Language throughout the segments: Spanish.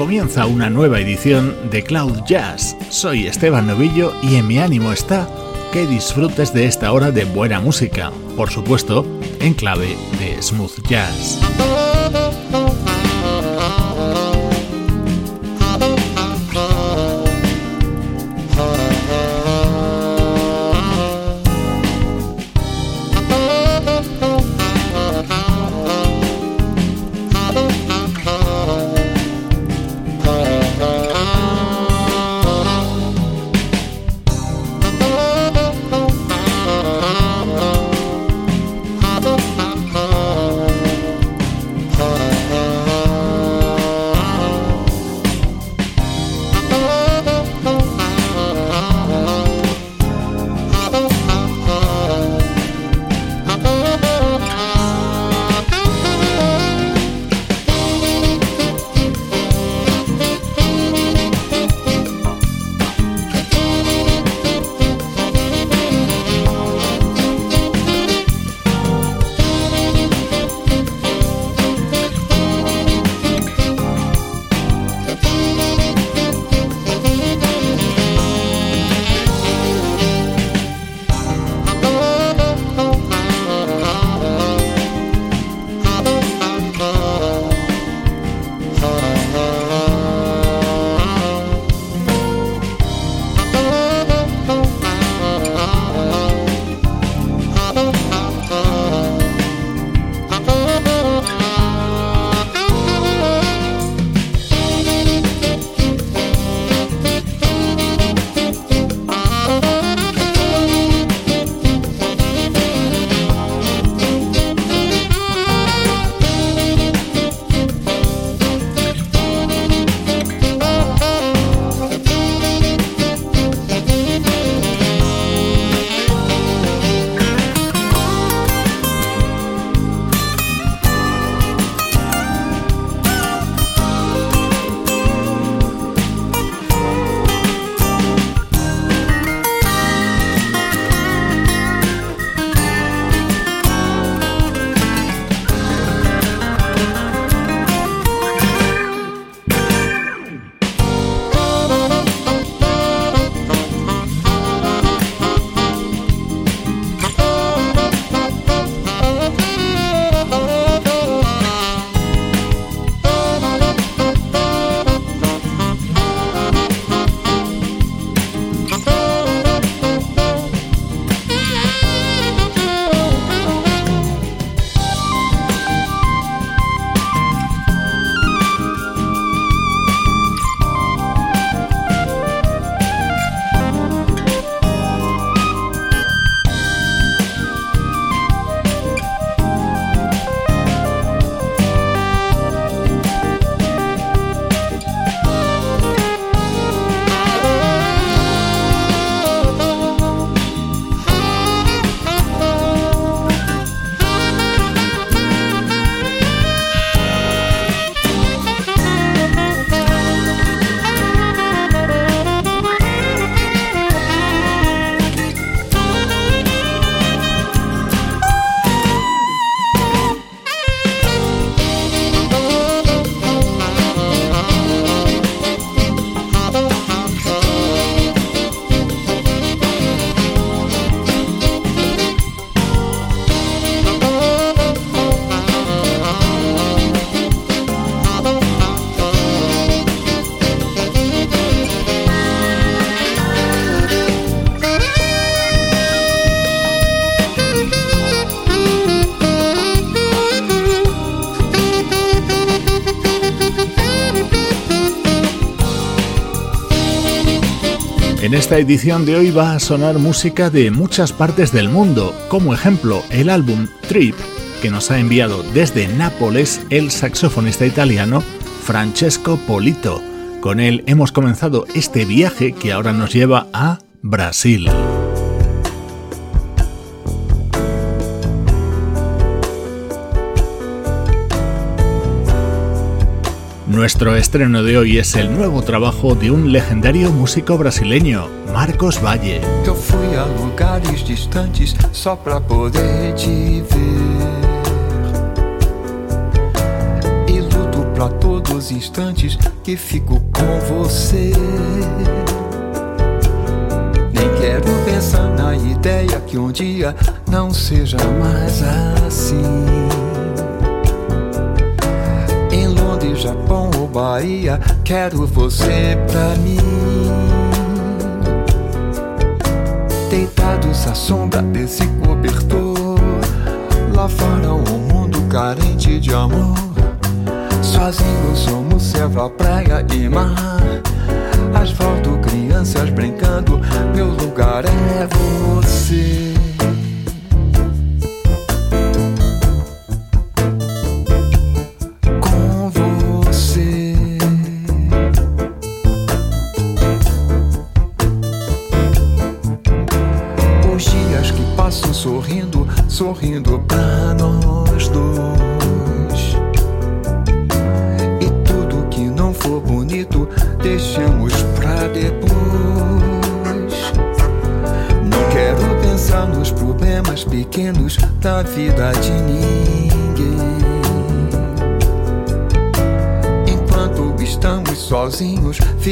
Comienza una nueva edición de Cloud Jazz. Soy Esteban Novillo y en mi ánimo está que disfrutes de esta hora de buena música, por supuesto, en clave de smooth jazz. Esta edición de hoy va a sonar música de muchas partes del mundo, como ejemplo el álbum Trip, que nos ha enviado desde Nápoles el saxofonista italiano Francesco Polito. Con él hemos comenzado este viaje que ahora nos lleva a Brasil. Nuestro estreno de hoy es el nuevo trabajo de un legendario músico brasileño, Marcos Valle. Eu fui a lugares distantes só para poder te ver. E luto para todos os instantes que fico com você. Nem quero pensar na ideia que um dia não seja mais assim. Japão ou Bahia, quero você pra mim deitados à sombra desse cobertor. Lá fora o mundo carente de amor. Sozinhos somos selva, praia e mar. Asfalto, crianças brincando, meu lugar é você.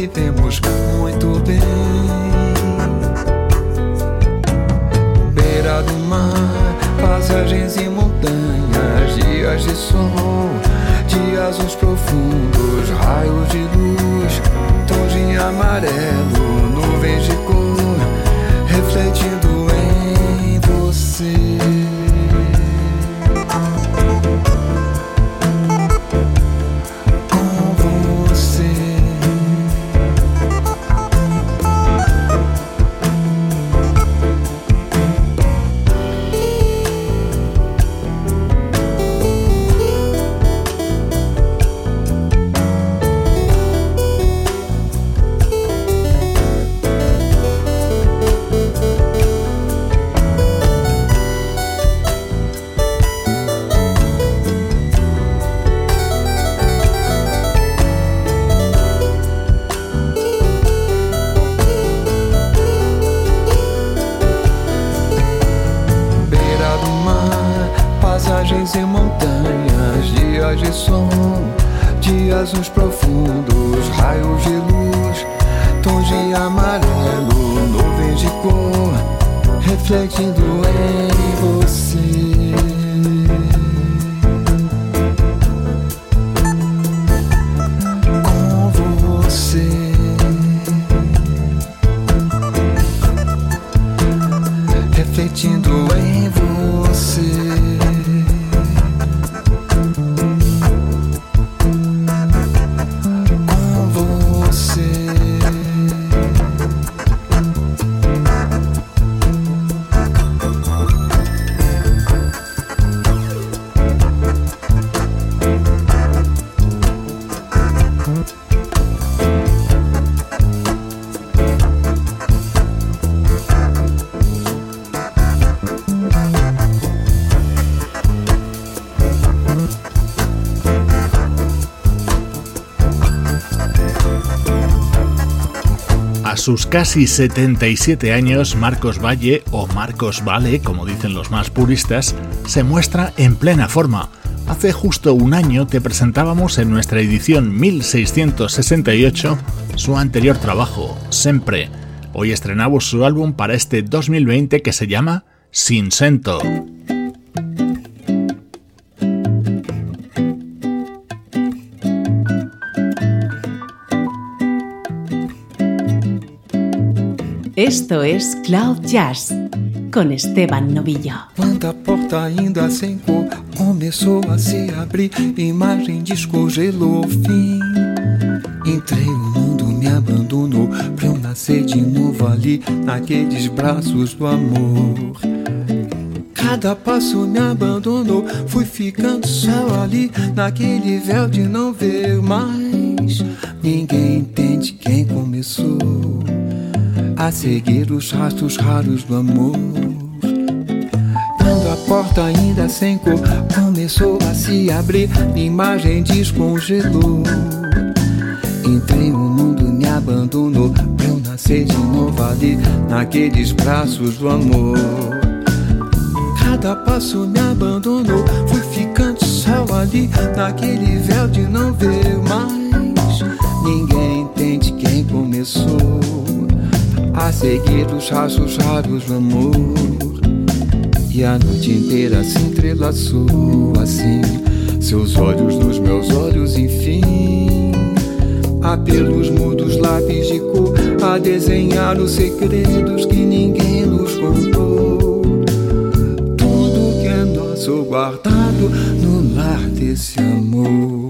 temos sus casi 77 años, Marcos Valle, o Marcos Vale, como dicen los más puristas, se muestra en plena forma. Hace justo un año te presentábamos en nuestra edición 1668 su anterior trabajo, Sempre. Hoy estrenamos su álbum para este 2020 que se llama Sin Sento. Esto es Cloud Jazz com Esteban Novillo. Quando a porta ainda sem cor começou a se abrir, imagem descongelou o fim. Entrei, o mundo me abandonou pra eu nascer de novo ali, naqueles braços do amor. Cada passo me abandonou, fui ficando só ali, naquele véu de não ver mais. ninguém entende quem começou a seguir os rastros raros do amor. Quando a porta ainda sem cor começou a se abrir, imagem descongelou. Entrei no mundo, me abandonou pra eu nascer de novo ali, naqueles braços do amor. Cada passo me abandonou, fui ficando só ali, naquele véu de não ver mais. Ninguém entende quem começou a seguir os rastros raros do amor. E a noite inteira se entrelaçou assim, seus olhos nos meus olhos, enfim. Apelos mudos, lápis de cor, a desenhar os segredos que ninguém nos contou. Tudo que é nosso guardado no lar desse amor.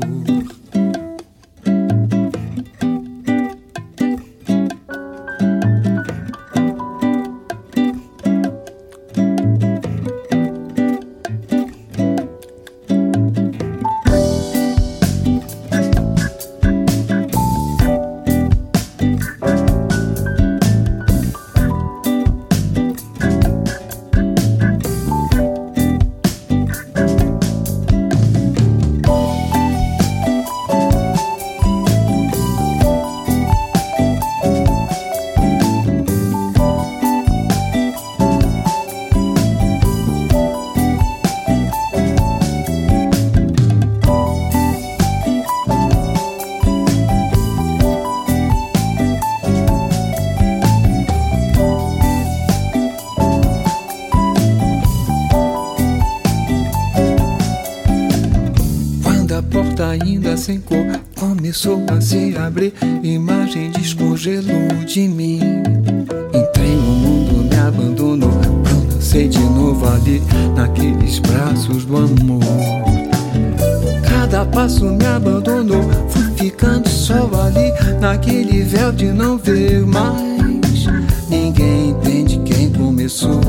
Véu de não ver mais. Ninguém entende quem começou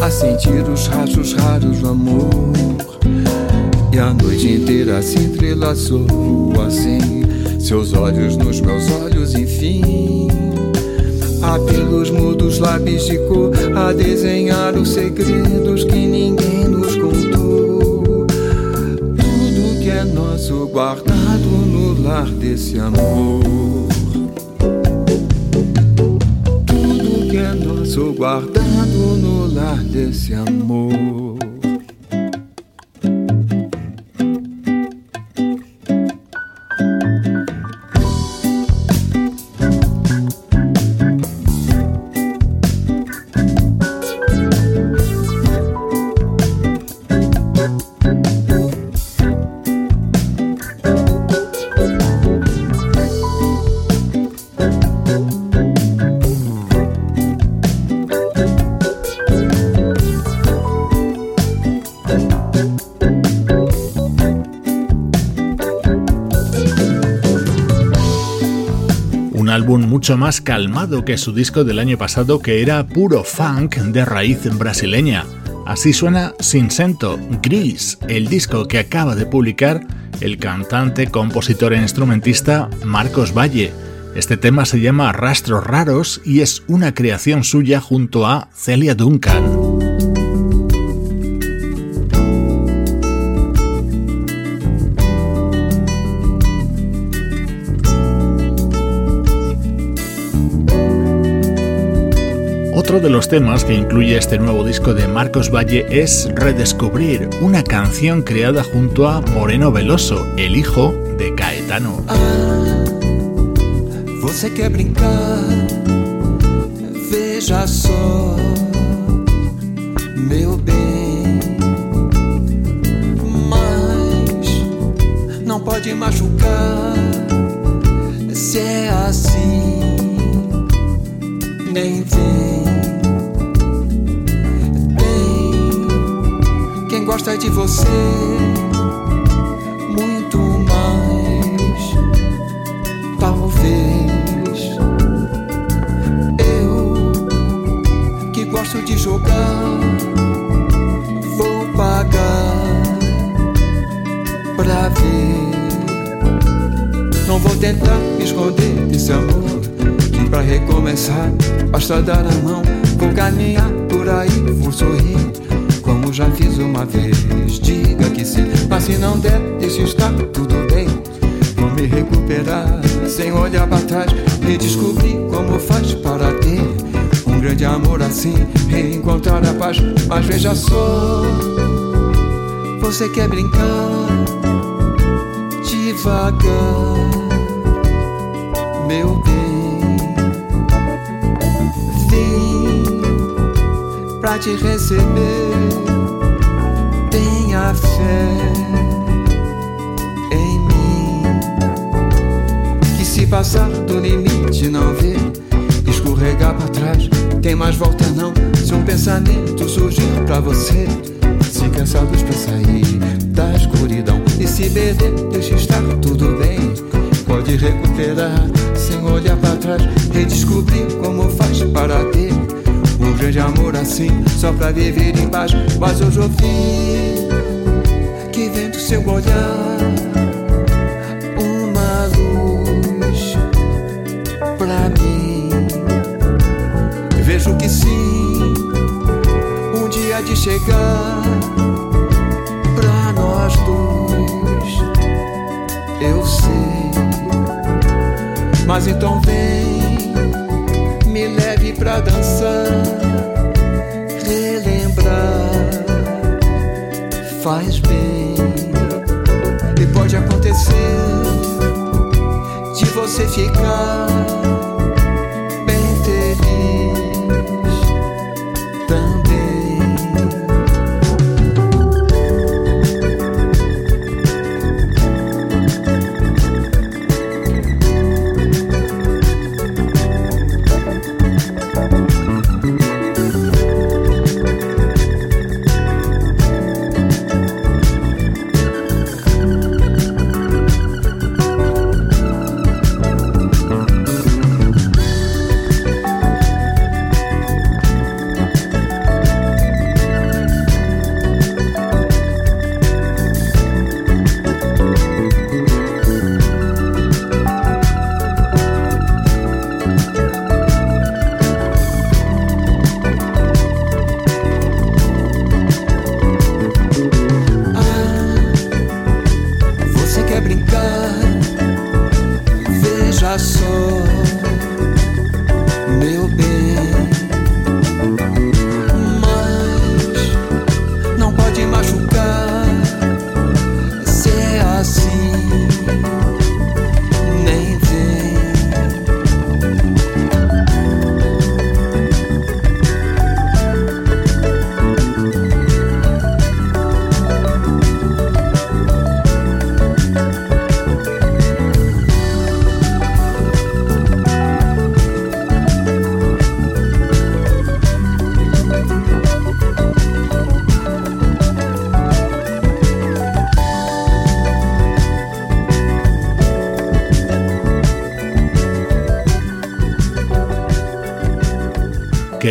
a sentir os rastros raros do amor. E a noite inteira se entrelaçou assim, seus olhos nos meus olhos, enfim. Apelos mudos, lápis de cor, a desenhar os segredos que ninguém nos é nosso guardado no lar desse amor. Tudo que é nosso guardado no lar desse amor. Mucho más calmado que su disco del año pasado que era puro funk de raíz brasileña. Así suena Sinsento Gris, el disco que acaba de publicar el cantante, compositor e instrumentista Marcos Valle. Este tema se llama Rastros Raros y es una creación suya junto a Celia Duncan. De los temas que incluye este nuevo disco de Marcos Valle es Redescubrir, una canción creada junto a Moreno Veloso, el hijo de Caetano. Ah, você quer brincar? Veja só, meu bem. Mas não pode machucar se é assim. Nem vem. Gosta de você muito mais. Talvez eu que gosto de jogar vou pagar pra ver. Não vou tentar me esconder desse amor. Que pra recomeçar, basta dar a mão. Vou caminhar por aí, vou sorrir. Já fiz uma vez, diga que sim. Mas se não der, deixe estar tudo bem. Vou me recuperar sem olhar para trás. E descobrir como faz para ter um grande amor assim. Reencontrar a paz. Mas veja só, você quer brincar devagar meu bem. Vim pra te receber. Tenha fé em mim. Que se passar do limite não vê, escorregar pra trás, tem mais volta não. Se um pensamento surgir pra você, se cansados pra sair da escuridão e se perder, deixa estar tudo bem. Pode recuperar sem olhar para trás, redescobrir como faz para ter um grande amor assim, só pra viver em paz. Mas hoje vem do seu olhar uma luz pra mim. Vejo que sim, um dia de chegar pra nós dois. Eu sei. Mas então vem, me leve pra dançar, relembrar, faz bem. C'est fier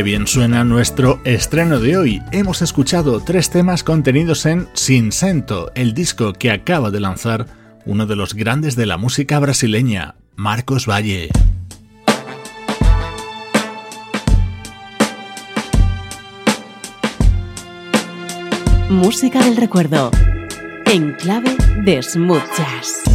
Bien suena nuestro estreno de hoy. Hemos escuchado tres temas contenidos en Sinsento, el disco que acaba de lanzar uno de los grandes de la música brasileña, Marcos Valle. Música del recuerdo, en clave de smooth jazz.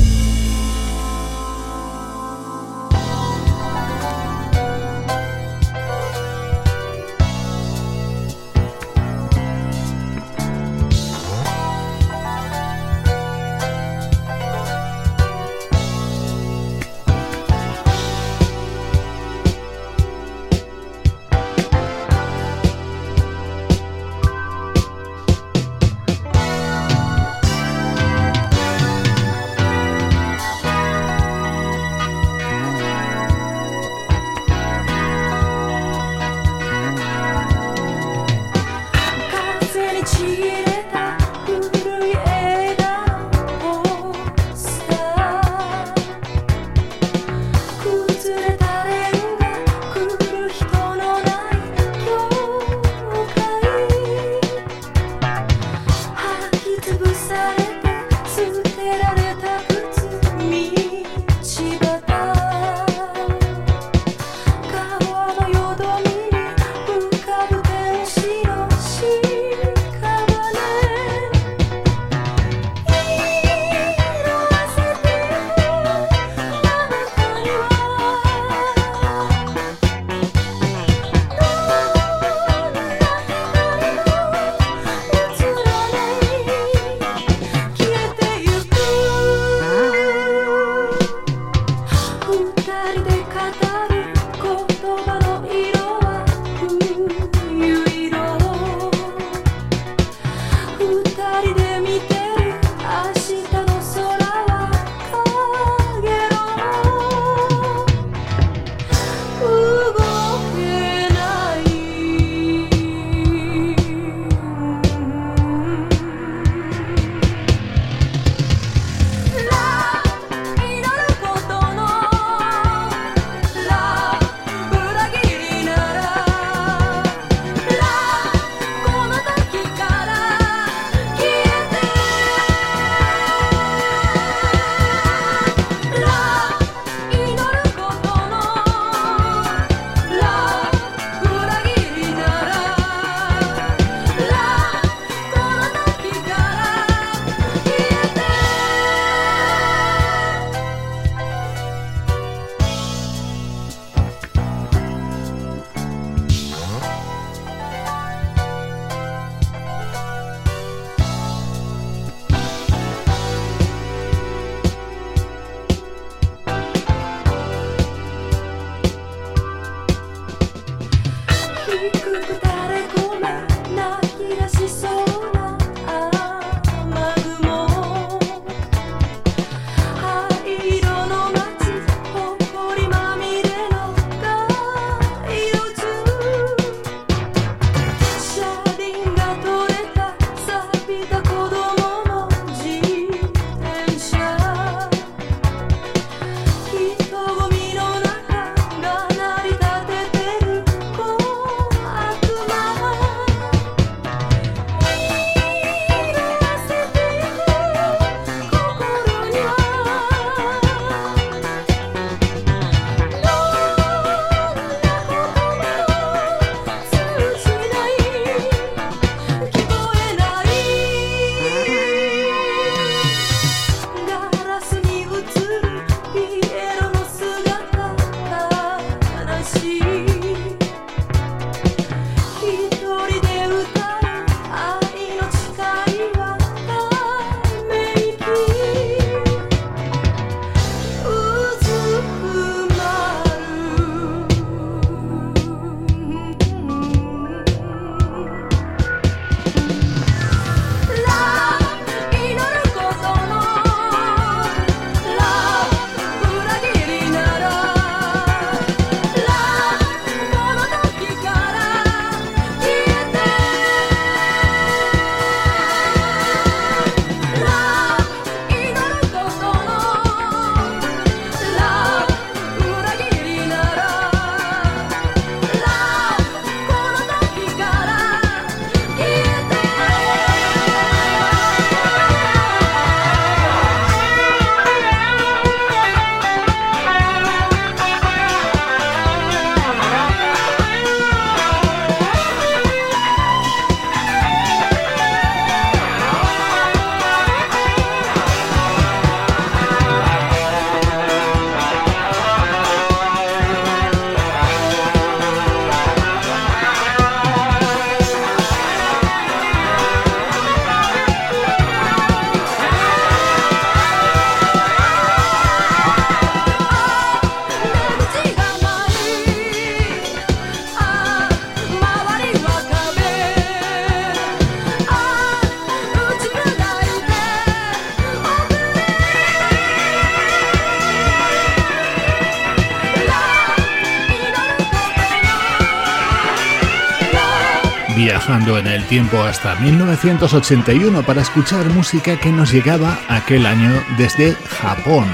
Tiempo hasta 1981 para escuchar música que nos llegaba aquel año desde Japón.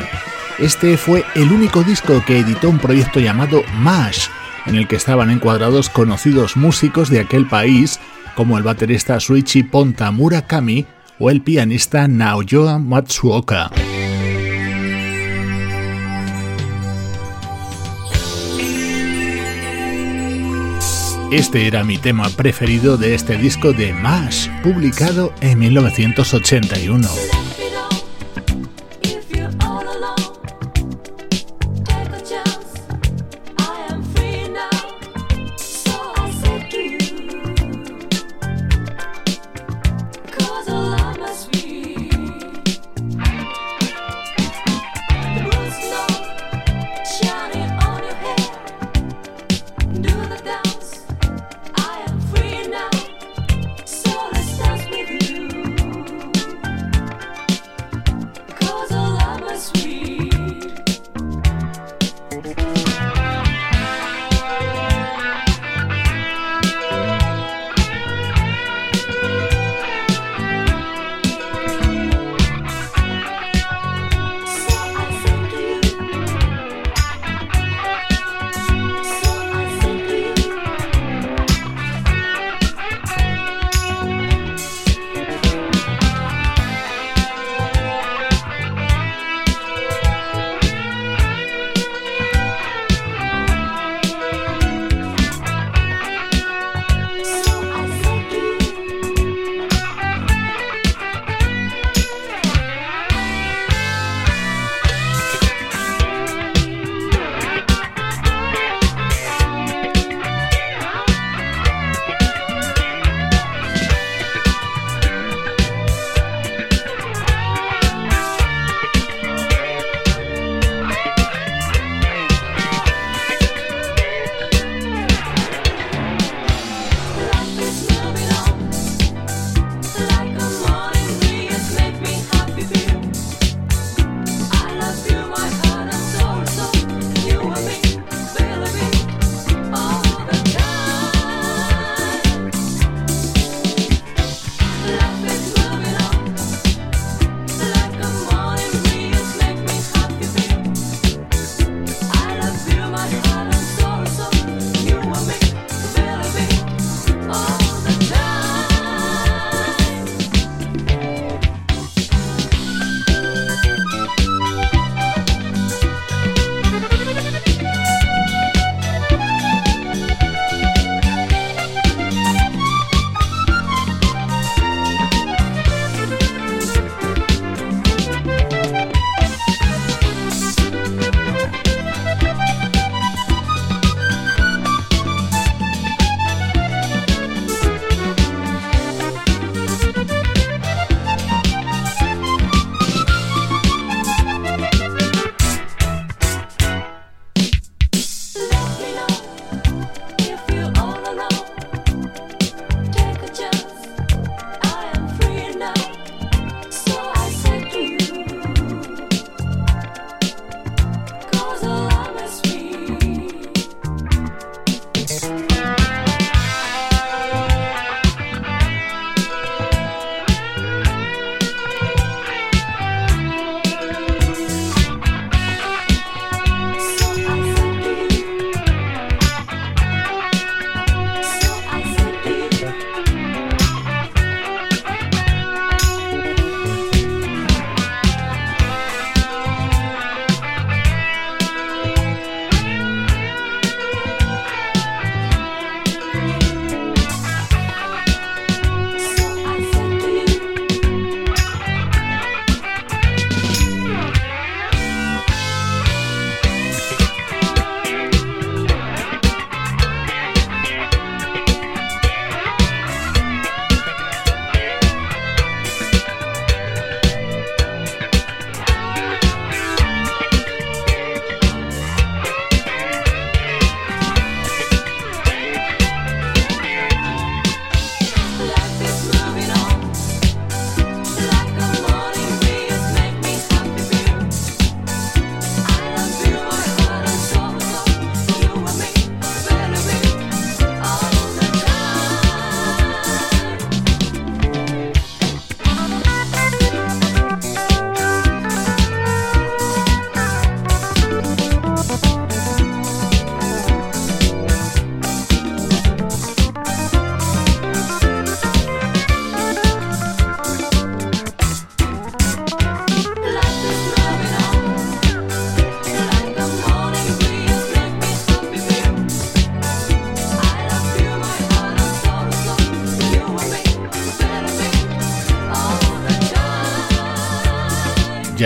Este fue el único disco que editó un proyecto llamado MASH, en el que estaban encuadrados conocidos músicos de aquel país como el baterista Suichi Ponta Murakami o el pianista Naoya Matsuoka. Este era mi tema preferido de este disco de MASH, publicado en 1981.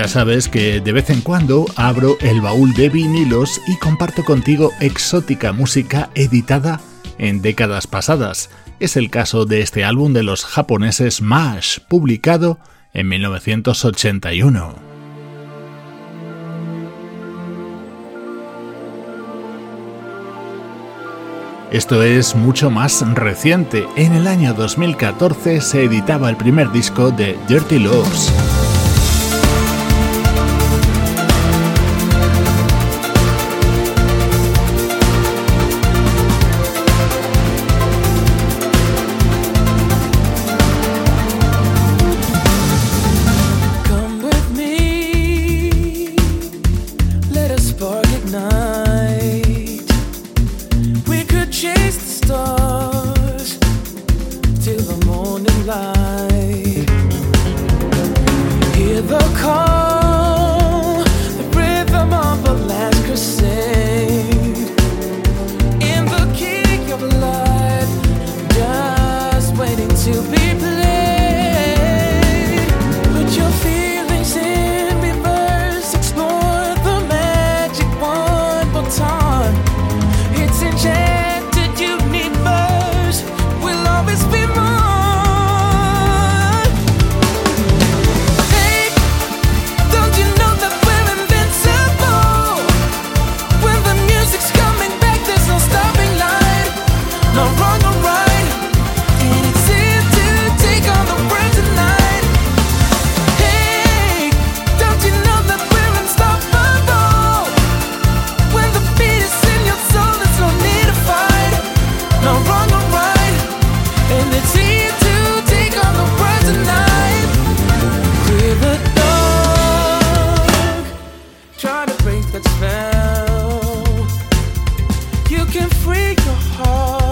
Ya sabes que de vez en cuando abro el baúl de vinilos y comparto contigo exótica música editada en décadas pasadas. Es el caso de este álbum de los japoneses MASH, publicado en 1981. Esto es mucho más reciente. En el año 2014 se editaba el primer disco de Dirty Loves. trying to break that spell. You can free your heart.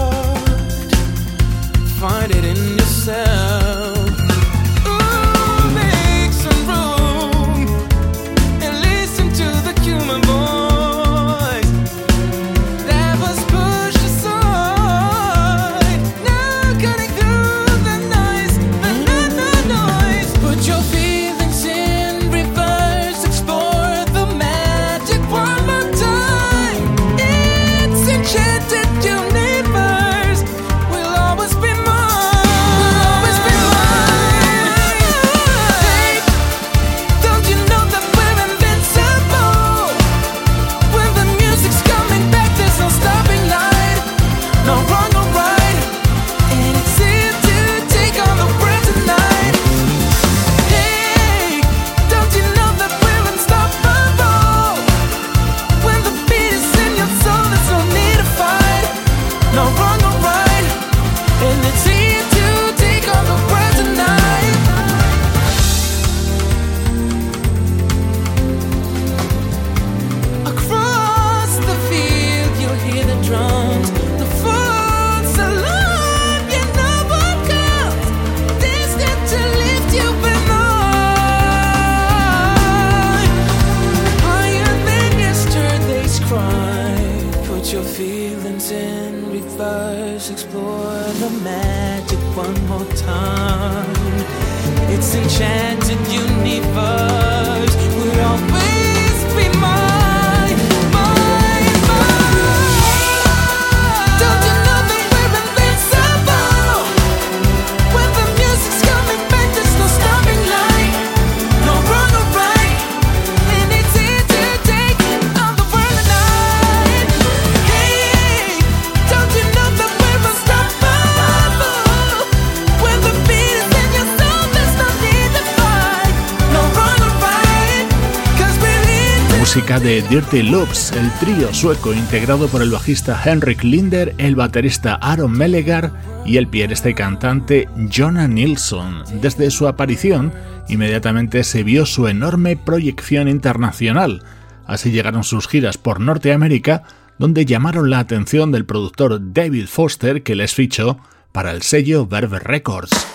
De Dirty Loops, el trío sueco integrado por el bajista Henrik Linder, el baterista Aaron Mellegar y el pianista y cantante Jonah Nilsson. Desde su aparición, inmediatamente se vio su enorme proyección internacional. Así llegaron sus giras por Norteamérica, donde llamaron la atención del productor David Foster que les fichó para el sello Verve Records.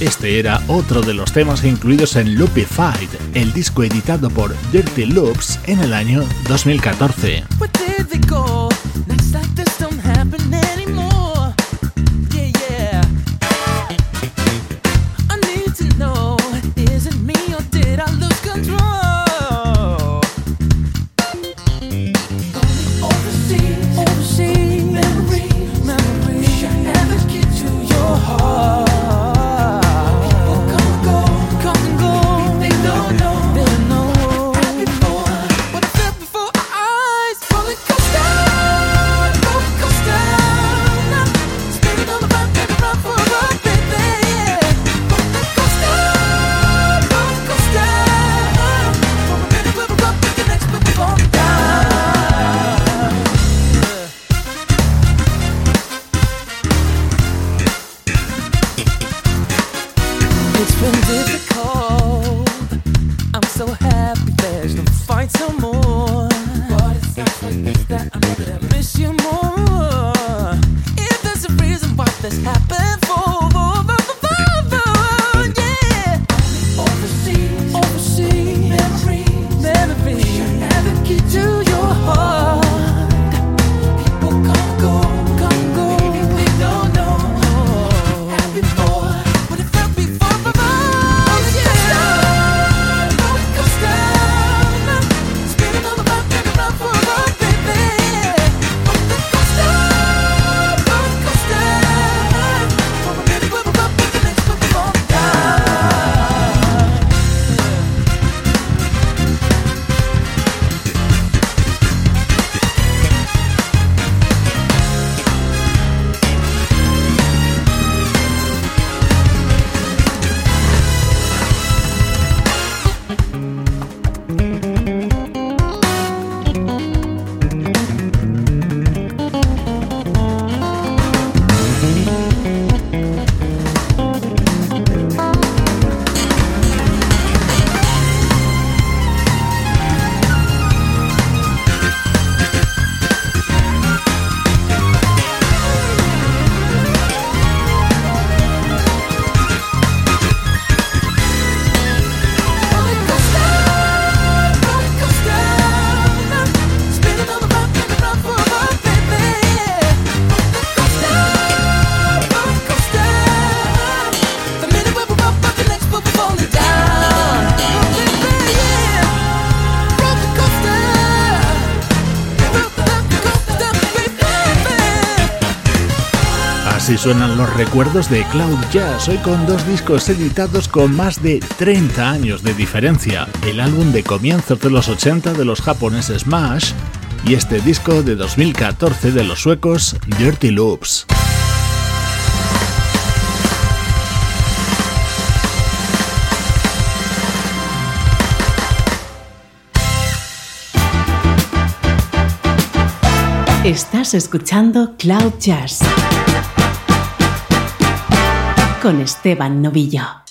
Este era otro de los temas incluidos en Loopified, el disco editado por Dirty Loops en el año 2014. Suenan los recuerdos de Cloud Jazz, hoy con dos discos editados con más de 30 años de diferencia. El álbum de comienzos de los 80 de los japoneses Smash y este disco de 2014 de los suecos Dirty Loops. Estás escuchando Cloud Jazz con Esteban Novillo.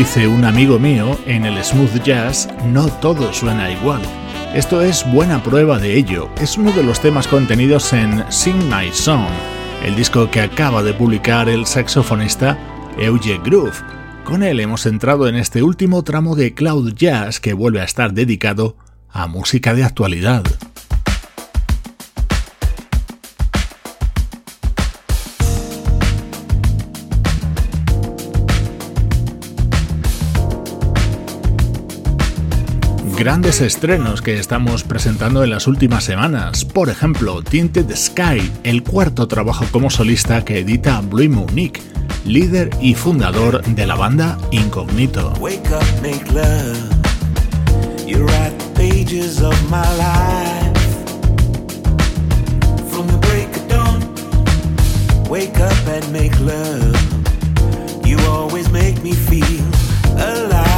Dice un amigo mío, en el smooth jazz no todo suena igual. Esto es buena prueba de ello. Es uno de los temas contenidos en Sing My Song, el disco que acaba de publicar el saxofonista Euge Groove. Con él hemos entrado en este último tramo de Cloud Jazz que vuelve a estar dedicado a música de actualidad. Grandes estrenos que estamos presentando en las últimas semanas. Por ejemplo, Tinted Sky, el cuarto trabajo como solista que edita Blue Monique, líder y fundador de la banda Incognito. Wake up, make love. You write pages of my life. From the break of dawn, wake up and make love. You always make me feel alive.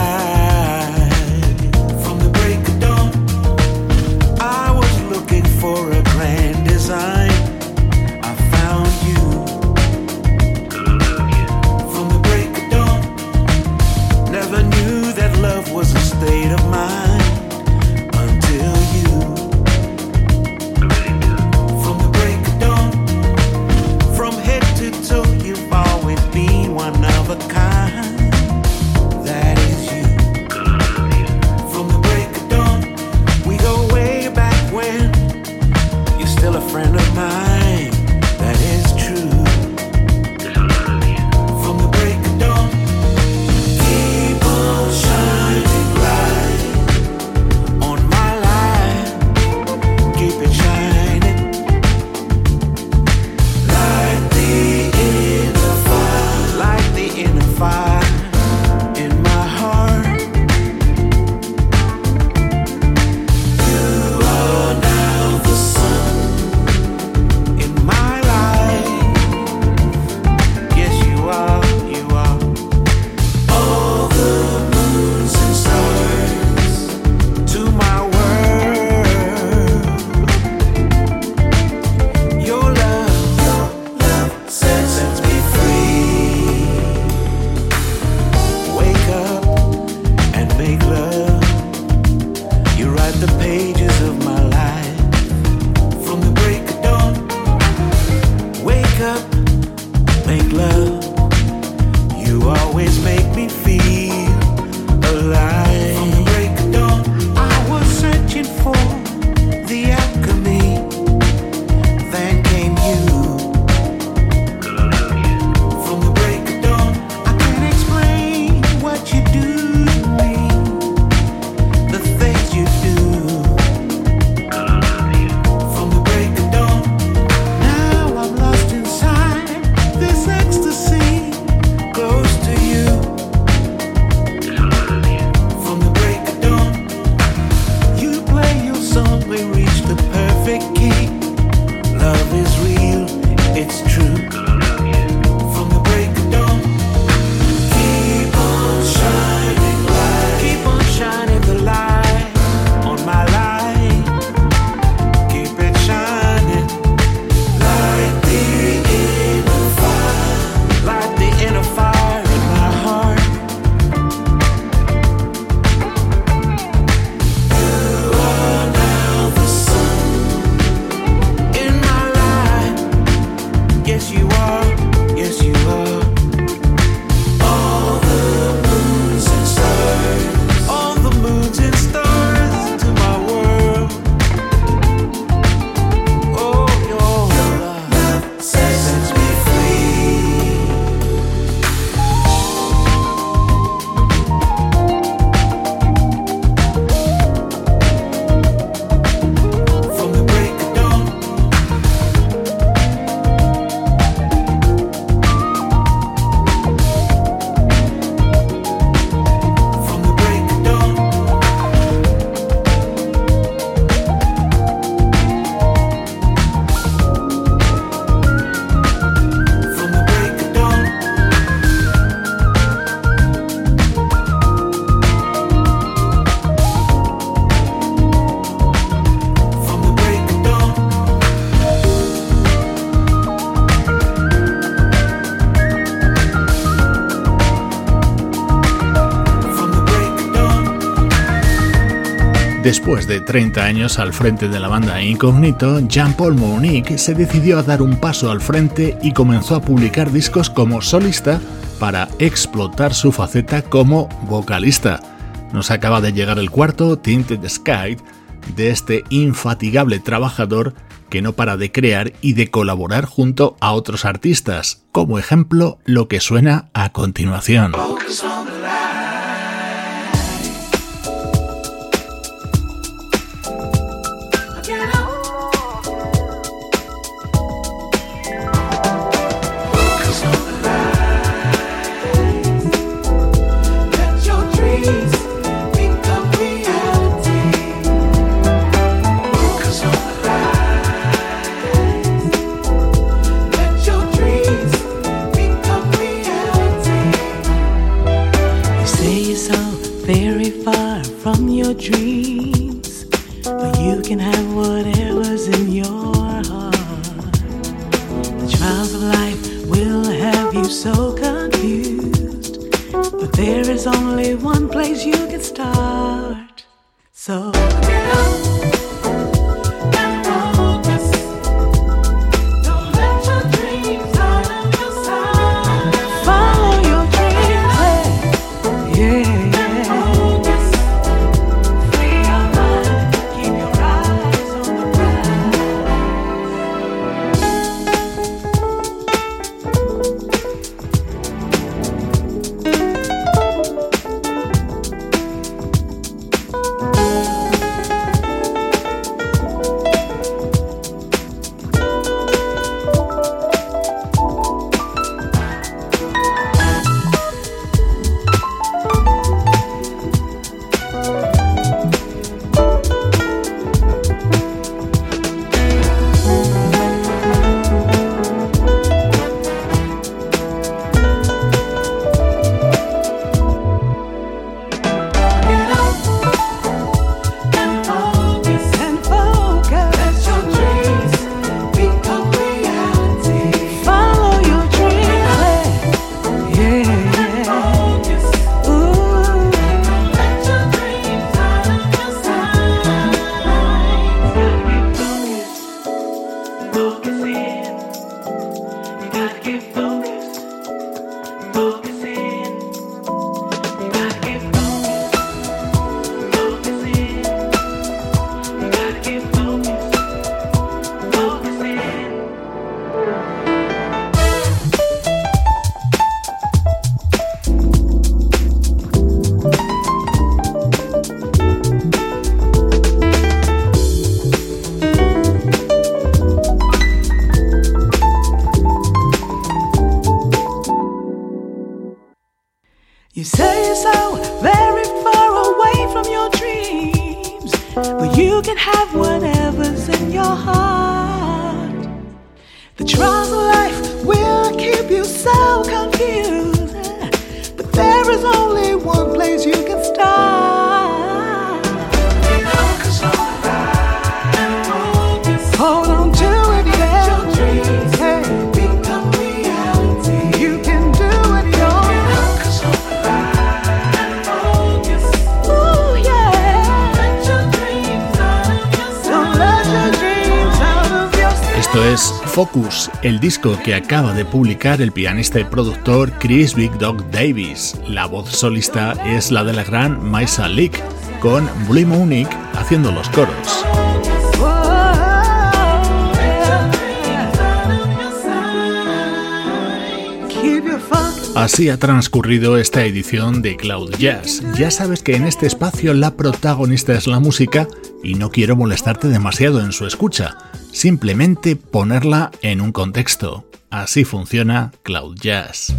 Después de 30 años al frente de la banda Incognito, Jean-Paul Monique se decidió a dar un paso al frente y comenzó a publicar discos como solista para explotar su faceta como vocalista. Nos acaba de llegar el cuarto, Tinted Sky, de este infatigable trabajador que no para de crear y de colaborar junto a otros artistas, como ejemplo lo que suena a continuación. dreams, but you can have whatever's in your heart. The trials of life will have you so confused, but there is only one place you can start. So. Focus, el disco que acaba de publicar el pianista y productor Chris Big Dog Davis. La voz solista es la de la gran Maisa Leak, con Blue Munich haciendo los coros. Así ha transcurrido esta edición de Cloud Jazz. Ya sabes que en este espacio la protagonista es la música y no quiero molestarte demasiado en su escucha simplemente ponerla en un contexto. Así funciona Cloud Jazz.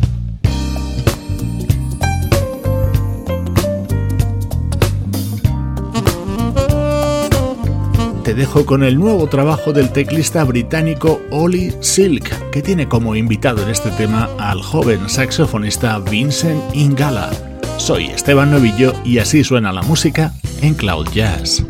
Te dejo con el nuevo trabajo del teclista británico Ollie Silk, que tiene como invitado en este tema al joven saxofonista Vincent Ingala. Soy Esteban Novillo y así suena la música en Cloud Jazz.